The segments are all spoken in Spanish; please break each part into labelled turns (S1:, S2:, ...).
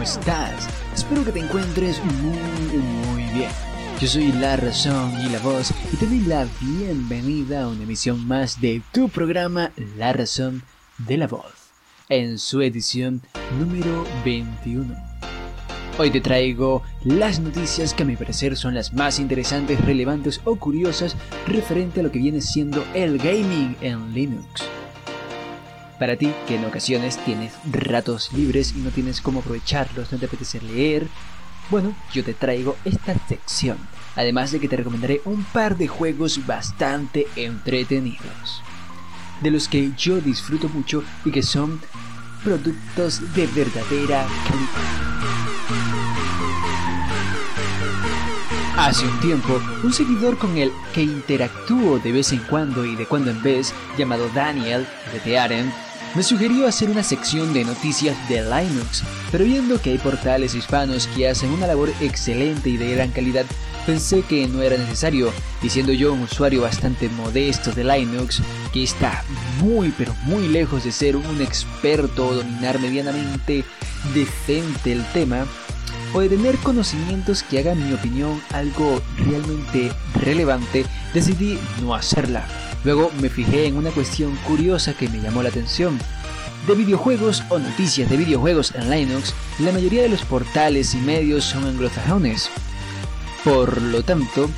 S1: ¿Cómo estás? Espero que te encuentres muy, muy bien. Yo soy La Razón y la Voz y te doy la bienvenida a una emisión más de tu programa La Razón de la Voz, en su edición número 21. Hoy te traigo las noticias que a mi parecer son las más interesantes, relevantes o curiosas referente a lo que viene siendo el gaming en Linux. Para ti, que en ocasiones tienes ratos libres y no tienes cómo aprovecharlos, no te apetece leer, bueno, yo te traigo esta sección. Además de que te recomendaré un par de juegos bastante entretenidos. De los que yo disfruto mucho y que son productos de verdadera calidad. Hace un tiempo, un seguidor con el que interactúo de vez en cuando y de cuando en vez, llamado Daniel de Tearen, me sugirió hacer una sección de noticias de Linux, pero viendo que hay portales hispanos que hacen una labor excelente y de gran calidad, pensé que no era necesario, y siendo yo un usuario bastante modesto de Linux, que está muy pero muy lejos de ser un experto o dominar medianamente decente el tema, o de tener conocimientos que hagan mi opinión algo realmente relevante, decidí no hacerla. Luego me fijé en una cuestión curiosa que me llamó la atención. De videojuegos o noticias de videojuegos en Linux, la mayoría de los portales y medios son anglosajones. Por lo tanto,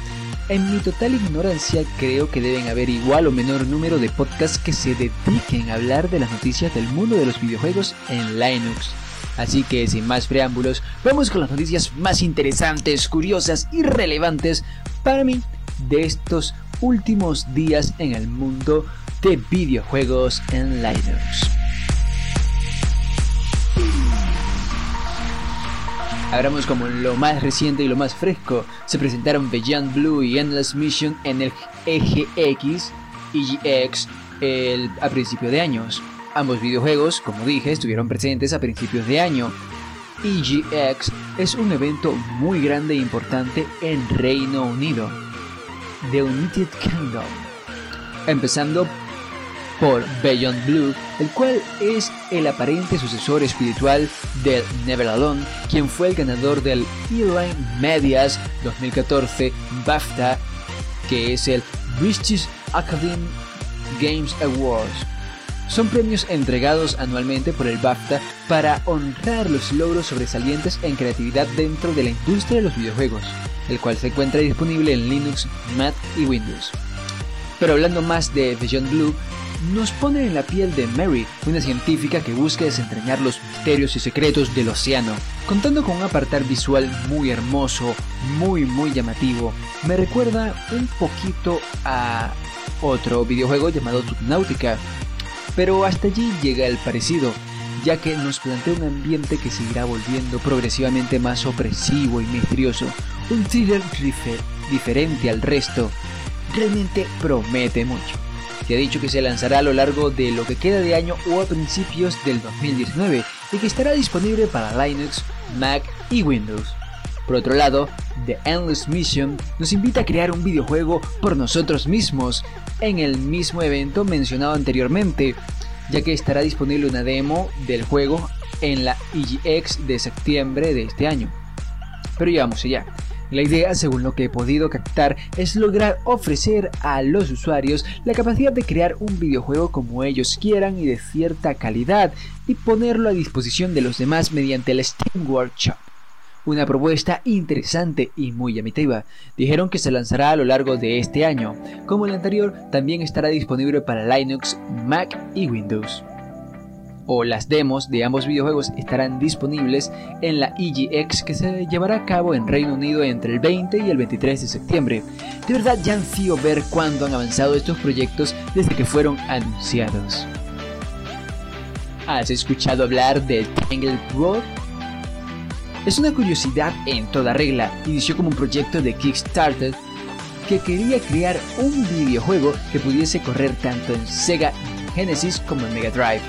S1: en mi total ignorancia creo que deben haber igual o menor número de podcasts que se dediquen a hablar de las noticias del mundo de los videojuegos en Linux. Así que sin más preámbulos, vamos con las noticias más interesantes, curiosas y relevantes para mí de estos últimos días en el mundo de videojuegos en Linux. Abramos como lo más reciente y lo más fresco. Se presentaron Beyond Blue y Endless Mission en el EGX, EGX el, a principio de años. Ambos videojuegos, como dije, estuvieron presentes a principios de año. EGX es un evento muy grande e importante en Reino Unido, The United Kingdom. Empezando por Beyond Blue, el cual es el aparente sucesor espiritual del Never Alone, quien fue el ganador del Eline Medias 2014 BAFTA, que es el British Academy Games Awards. Son premios entregados anualmente por el BAFTA para honrar los logros sobresalientes en creatividad dentro de la industria de los videojuegos, el cual se encuentra disponible en Linux, Mac y Windows. Pero hablando más de Beyond Blue, nos pone en la piel de Mary, una científica que busca desentrañar los misterios y secretos del océano. Contando con un apartar visual muy hermoso, muy muy llamativo, me recuerda un poquito a otro videojuego llamado Subnautica, pero hasta allí llega el parecido, ya que nos plantea un ambiente que se irá volviendo progresivamente más opresivo y misterioso, un thriller diferente al resto. Realmente promete mucho. Se ha dicho que se lanzará a lo largo de lo que queda de año o a principios del 2019 y que estará disponible para Linux, Mac y Windows. Por otro lado, The Endless Mission nos invita a crear un videojuego por nosotros mismos en el mismo evento mencionado anteriormente, ya que estará disponible una demo del juego en la EGX de septiembre de este año. Pero ya vamos allá. La idea, según lo que he podido captar, es lograr ofrecer a los usuarios la capacidad de crear un videojuego como ellos quieran y de cierta calidad y ponerlo a disposición de los demás mediante el Steam Workshop. Una propuesta interesante y muy llamativa. Dijeron que se lanzará a lo largo de este año. Como el anterior, también estará disponible para Linux, Mac y Windows o las demos de ambos videojuegos estarán disponibles en la EGX que se llevará a cabo en Reino Unido entre el 20 y el 23 de septiembre. De verdad ya ansío ver cuándo han avanzado estos proyectos desde que fueron anunciados. ¿Has escuchado hablar de Tangle Road? Es una curiosidad en toda regla. Inició como un proyecto de Kickstarter que quería crear un videojuego que pudiese correr tanto en Sega Genesis como en Mega Drive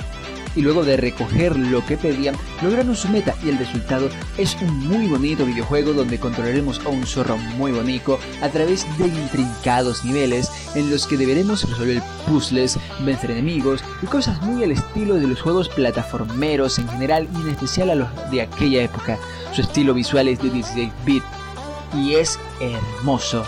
S1: y luego de recoger lo que pedían, lograron su meta y el resultado es un muy bonito videojuego donde controlaremos a un zorro muy bonito a través de intrincados niveles en los que deberemos resolver puzzles, vencer enemigos y cosas muy al estilo de los juegos plataformeros en general y en especial a los de aquella época. Su estilo visual es de 16 bit y es hermoso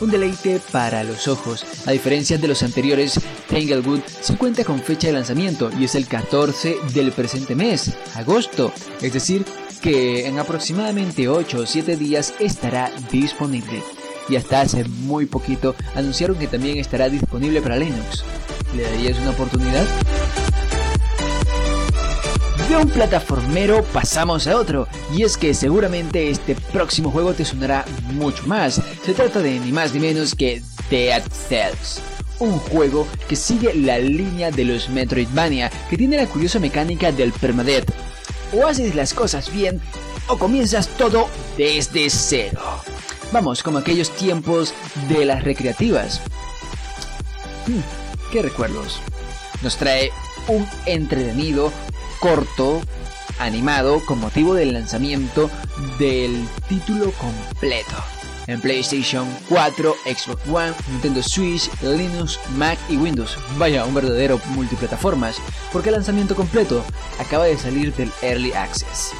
S1: un deleite para los ojos. A diferencia de los anteriores, Tanglewood se cuenta con fecha de lanzamiento y es el 14 del presente mes, agosto, es decir, que en aproximadamente 8 o 7 días estará disponible. Y hasta hace muy poquito anunciaron que también estará disponible para Linux. ¿Le darías una oportunidad? De un plataformero pasamos a otro, y es que seguramente este próximo juego te sonará mucho más. Se trata de ni más ni menos que Dead Cells. Un juego que sigue la línea de los Metroidvania, que tiene la curiosa mecánica del permadeath. O haces las cosas bien, o comienzas todo desde cero. Vamos, como aquellos tiempos de las recreativas. Hmm, ¿Qué recuerdos? Nos trae un entretenido corto animado con motivo del lanzamiento del título completo en PlayStation 4, Xbox One, Nintendo Switch, Linux, Mac y Windows. Vaya, un verdadero multiplataformas, porque el lanzamiento completo acaba de salir del Early Access.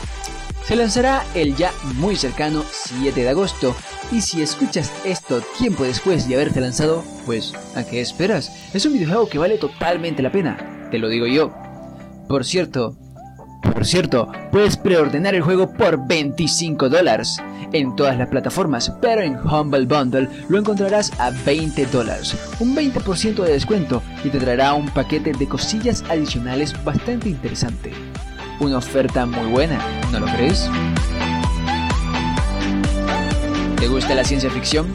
S1: Se lanzará el ya muy cercano 7 de agosto, y si escuchas esto tiempo después de haberte lanzado, pues, ¿a qué esperas? Es un videojuego que vale totalmente la pena, te lo digo yo. Por cierto, por cierto, puedes preordenar el juego por 25 dólares en todas las plataformas, pero en Humble Bundle lo encontrarás a 20 dólares, un 20% de descuento y te traerá un paquete de cosillas adicionales bastante interesante. Una oferta muy buena, ¿no lo crees? ¿Te gusta la ciencia ficción?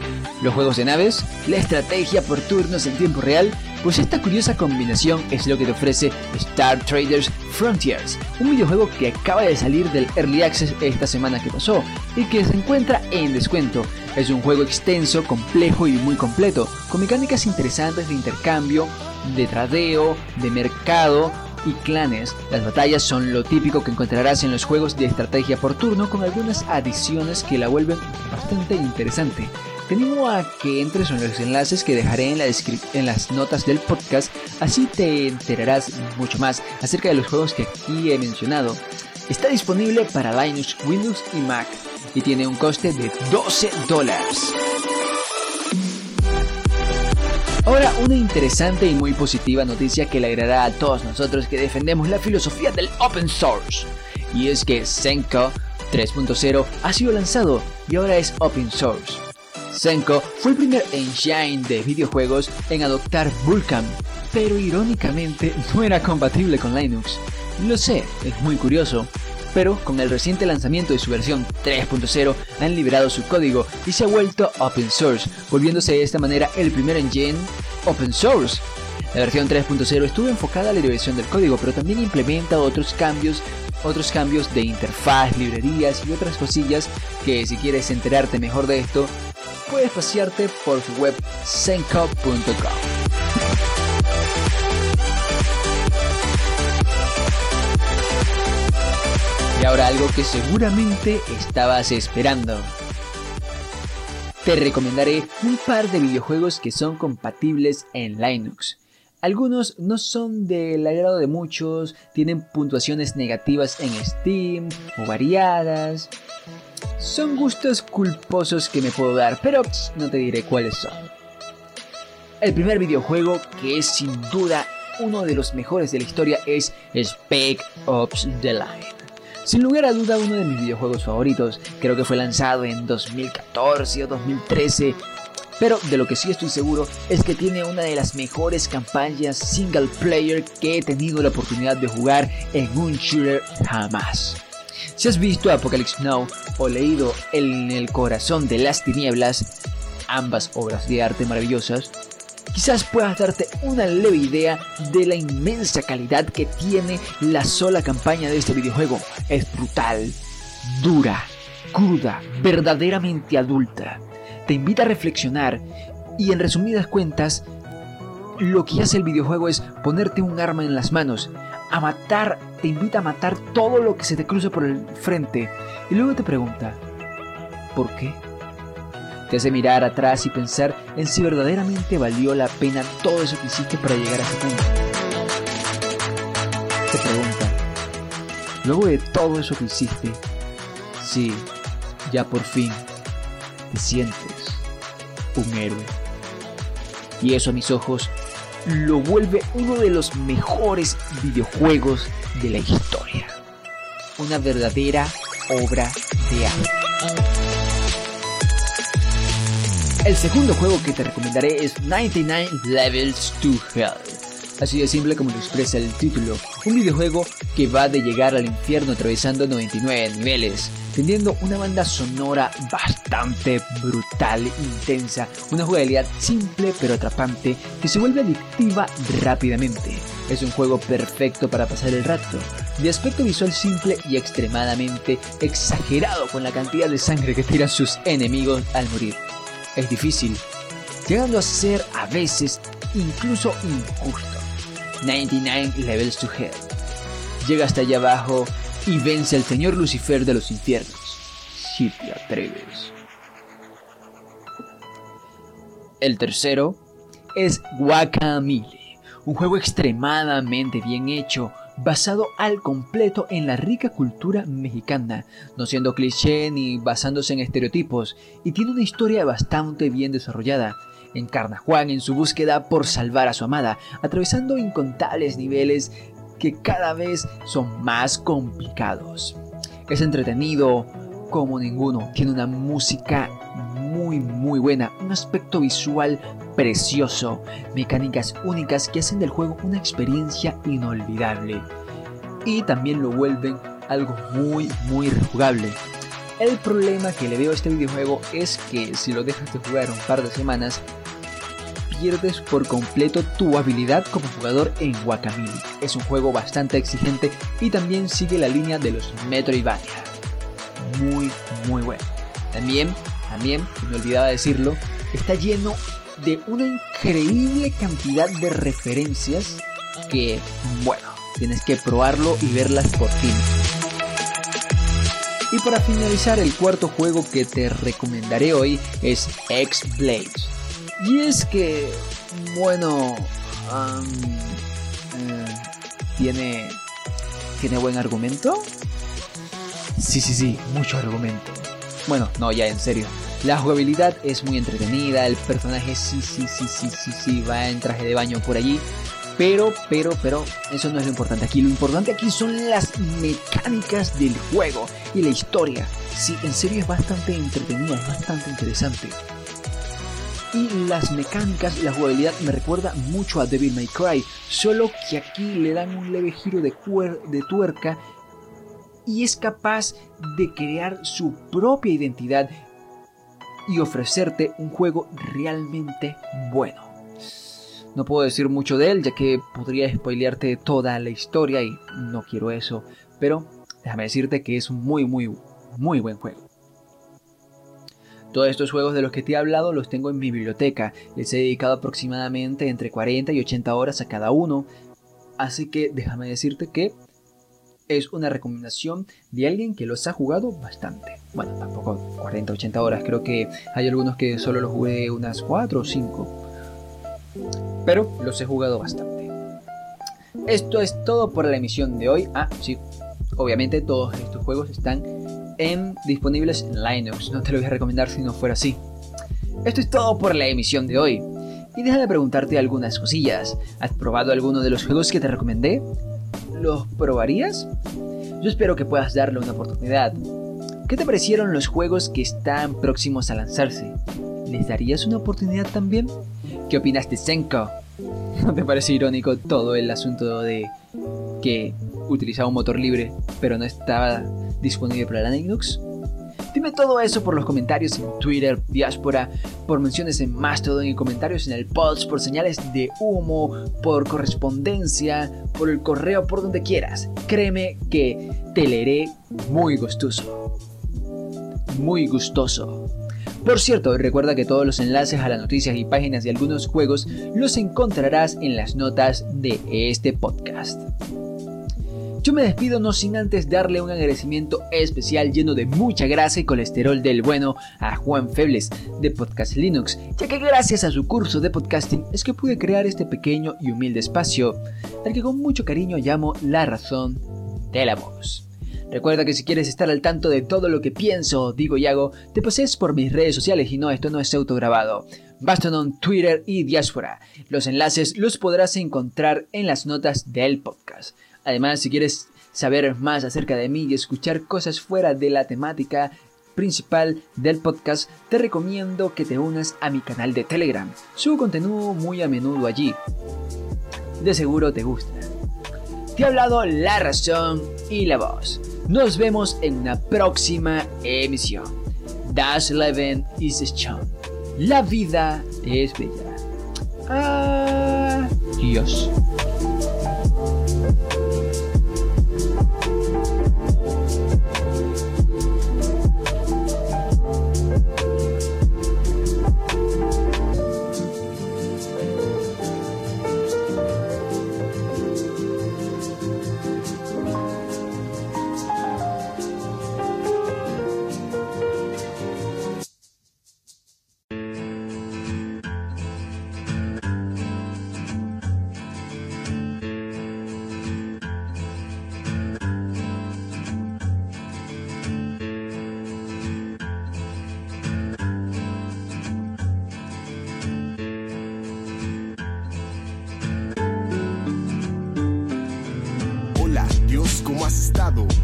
S1: Los juegos de naves, la estrategia por turnos en tiempo real, pues esta curiosa combinación es lo que te ofrece Star Traders Frontiers, un videojuego que acaba de salir del Early Access esta semana que pasó y que se encuentra en descuento. Es un juego extenso, complejo y muy completo, con mecánicas interesantes de intercambio, de tradeo, de mercado, y clanes. Las batallas son lo típico que encontrarás en los juegos de estrategia por turno con algunas adiciones que la vuelven bastante interesante. Te animo a que entres en los enlaces que dejaré en, la en las notas del podcast, así te enterarás mucho más acerca de los juegos que aquí he mencionado. Está disponible para Linux, Windows y Mac y tiene un coste de 12 dólares. Ahora una interesante y muy positiva noticia que alegrará a todos nosotros que defendemos la filosofía del open source. Y es que Senko 3.0 ha sido lanzado y ahora es open source. Senko fue el primer engine de videojuegos en adoptar Vulkan, pero irónicamente no era compatible con Linux. Lo sé, es muy curioso, pero con el reciente lanzamiento de su versión 3.0 han liberado su código y se ha vuelto open source, volviéndose de esta manera el primer engine open source. La versión 3.0 estuvo enfocada a la liberación del código, pero también implementa otros cambios, otros cambios de interfaz, librerías y otras cosillas que si quieres enterarte mejor de esto, puedes pasearte por su web senko.com. Y ahora algo que seguramente estabas esperando. Te recomendaré un par de videojuegos que son compatibles en Linux. Algunos no son del agrado de muchos, tienen puntuaciones negativas en Steam o variadas, son gustos culposos que me puedo dar, pero no te diré cuáles son. El primer videojuego, que es sin duda uno de los mejores de la historia, es Spec Ops The Line. Sin lugar a duda uno de mis videojuegos favoritos, creo que fue lanzado en 2014 o 2013, pero de lo que sí estoy seguro es que tiene una de las mejores campañas single player que he tenido la oportunidad de jugar en un shooter jamás. Si has visto Apocalypse Now o leído En el corazón de las tinieblas, ambas obras de arte maravillosas, quizás puedas darte una leve idea de la inmensa calidad que tiene la sola campaña de este videojuego. Es brutal, dura, cruda, verdaderamente adulta. Te invita a reflexionar y en resumidas cuentas, lo que hace el videojuego es ponerte un arma en las manos, a matar, te invita a matar todo lo que se te cruza por el frente. Y luego te pregunta, ¿por qué? Te hace mirar atrás y pensar en si verdaderamente valió la pena todo eso que hiciste para llegar a ese punto. Te pregunta, luego de todo eso que hiciste, si ya por fin te sientes un héroe. Y eso a mis ojos lo vuelve uno de los mejores videojuegos de la historia. Una verdadera obra de arte. El segundo juego que te recomendaré es 99 Levels to Hell. Así de simple como lo expresa el título, un videojuego que va de llegar al infierno atravesando 99 niveles, teniendo una banda sonora bastante brutal, intensa, una jugabilidad simple pero atrapante que se vuelve adictiva rápidamente. Es un juego perfecto para pasar el rato, de aspecto visual simple y extremadamente exagerado con la cantidad de sangre que tiran sus enemigos al morir. Es difícil, llegando a ser a veces incluso injusto. 99 Levels to Hell. Llega hasta allá abajo y vence al señor Lucifer de los infiernos. Si te atreves. El tercero es Guacamole, un juego extremadamente bien hecho, basado al completo en la rica cultura mexicana, no siendo cliché ni basándose en estereotipos, y tiene una historia bastante bien desarrollada. Encarna Juan en su búsqueda por salvar a su amada, atravesando incontables niveles que cada vez son más complicados. Es entretenido como ninguno, tiene una música muy muy buena, un aspecto visual precioso, mecánicas únicas que hacen del juego una experiencia inolvidable y también lo vuelven algo muy muy rejugable. El problema que le veo a este videojuego es que si lo dejas de jugar un par de semanas pierdes por completo tu habilidad como jugador en Guacamole. Es un juego bastante exigente y también sigue la línea de los Metroidvania. Muy, muy bueno. También, también, me olvidaba decirlo, está lleno de una increíble cantidad de referencias que, bueno, tienes que probarlo y verlas por ti. Y para finalizar, el cuarto juego que te recomendaré hoy es X-Blade y es que, bueno, eh, tiene, tiene buen argumento. Sí, sí, sí, mucho argumento. Bueno, no, ya en serio. La jugabilidad es muy entretenida, el personaje sí, sí, sí, sí, sí, sí, va en traje de baño por allí. Pero, pero, pero, eso no es lo importante aquí. Lo importante aquí son las mecánicas del juego y la historia. Sí, en serio es bastante entretenida, es bastante interesante y las mecánicas, la jugabilidad me recuerda mucho a Devil May Cry, solo que aquí le dan un leve giro de, de tuerca y es capaz de crear su propia identidad y ofrecerte un juego realmente bueno. No puedo decir mucho de él ya que podría spoilearte toda la historia y no quiero eso, pero déjame decirte que es un muy muy muy buen juego. Todos estos juegos de los que te he hablado los tengo en mi biblioteca. Les he dedicado aproximadamente entre 40 y 80 horas a cada uno. Así que déjame decirte que es una recomendación de alguien que los ha jugado bastante. Bueno, tampoco 40, 80 horas. Creo que hay algunos que solo los jugué unas 4 o 5. Pero los he jugado bastante. Esto es todo por la emisión de hoy. Ah, sí. Obviamente todos estos juegos están en, disponibles en Linux. No te lo voy a recomendar si no fuera así. Esto es todo por la emisión de hoy. Y déjame preguntarte algunas cosillas. ¿Has probado alguno de los juegos que te recomendé? ¿Los probarías? Yo espero que puedas darle una oportunidad. ¿Qué te parecieron los juegos que están próximos a lanzarse? ¿Les darías una oportunidad también? ¿Qué opinas de Senko? ¿No te parece irónico todo el asunto de que utilizaba un motor libre, pero no estaba disponible para la Linux? Dime todo eso por los comentarios en Twitter, Diáspora, por menciones en Mastodon y comentarios en el post, por señales de humo, por correspondencia, por el correo, por donde quieras. Créeme que te leeré muy gustoso. Muy gustoso. Por cierto, recuerda que todos los enlaces a las noticias y páginas de algunos juegos los encontrarás en las notas de este podcast. Yo me despido no sin antes darle un agradecimiento especial lleno de mucha grasa y colesterol del bueno a Juan Febles de Podcast Linux, ya que gracias a su curso de podcasting es que pude crear este pequeño y humilde espacio, al que con mucho cariño llamo La Razón de la Voz. Recuerda que si quieres estar al tanto de todo lo que pienso, digo y hago, te pases por mis redes sociales y no, esto no es autograbado. Bastonon, Twitter y Diaspora. Los enlaces los podrás encontrar en las notas del podcast. Además, si quieres saber más acerca de mí y escuchar cosas fuera de la temática principal del podcast, te recomiendo que te unas a mi canal de Telegram. Subo contenido muy a menudo allí. De seguro te gusta. Te ha hablado la razón y la voz. Nos vemos en una próxima emisión. Das Leben ist schon. La vida es bella. Adiós.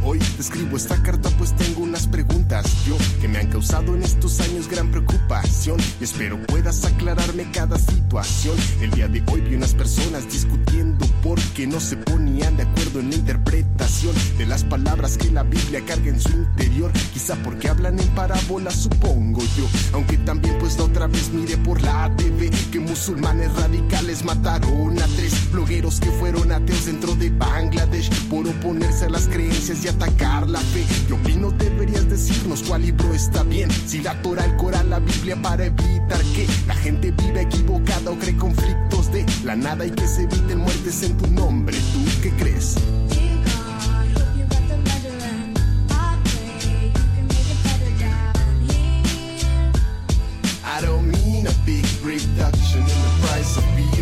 S2: Hoy te escribo esta carta pues tengo unas preguntas que me han causado en estos años gran preocupación y espero puedas aclararme cada situación. El día de hoy vi unas personas discutiendo porque no se ponían de acuerdo en la interpretación de las palabras que la Biblia carga en su interior. Quizá porque hablan en parábola, supongo yo. Aunque también pues la otra vez miré por la TV que musulmanes radicales mataron a tres blogueros que fueron ateos dentro de Bangladesh por oponerse a las creencias y atacar la fe. Yo opino deberías decirnos cuál libro está bien. Si la Torah, el Corán, la Biblia para evitar que la gente viva equivocada o cree conflictos de la nada y que se eviten muertes en tu nombre. ¿Tú qué crees? I don't mean a big reduction in the price of beer.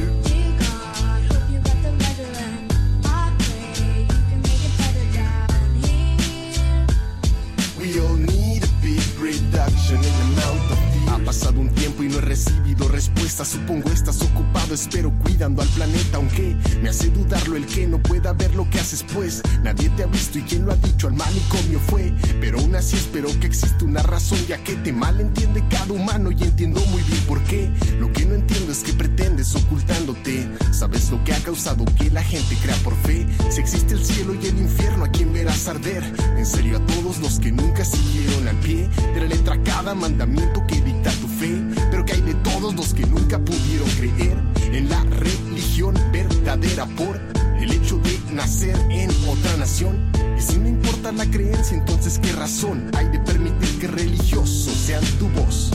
S2: Recibido respuesta. Supongo estás ocupado, espero cuidando al planeta. Aunque me hace dudarlo el que no pueda ver lo que haces, pues nadie te ha visto y quien lo ha dicho al manicomio fue. Pero aún así espero que existe una razón, ya que te malentiende cada humano y entiendo muy bien por qué. Lo que no entiendo es que pretendes ocultándote. ¿Sabes lo que ha causado que la gente crea por fe? Si existe el cielo y el infierno, ¿a quién verás arder? En serio, a todos los que nunca siguieron al pie de la letra cada mandamiento que dicta tu Pero que hay de todos los que nunca pudieron creer en la religión verdadera por el hecho de nacer en otra nación. Y si no importa la creencia, entonces qué razón hay de permitir que religiosos sean tu voz.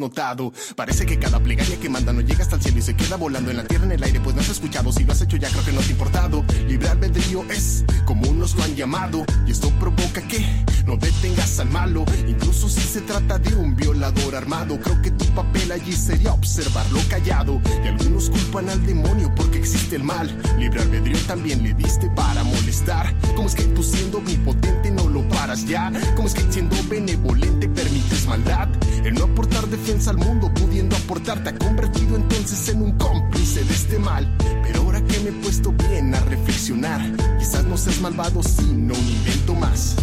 S2: Notado. Parece que cada plegaria que manda no llega hasta el cielo y se queda volando en la tierra en el aire Pues no has escuchado, si lo has hecho ya creo que no te ha importado. Libre albedrío es como unos lo han llamado. Y esto provoca que al malo. Incluso si se trata de un violador armado Creo que tu papel allí sería observarlo callado. Y algunos culpan al demonio porque existe el mal. Libre albedrío también le diste para molestar. ¿Cómo es que tú siendo omnipotente no lo paras ya? ¿Cómo es que siendo benevolente permites maldad? El no aportar defensa al mundo pudiendo aportar te ha convertido entonces en un cómplice de este mal. Pero ahora que me he puesto bien a reflexionar Quizás no seas malvado sino un invento más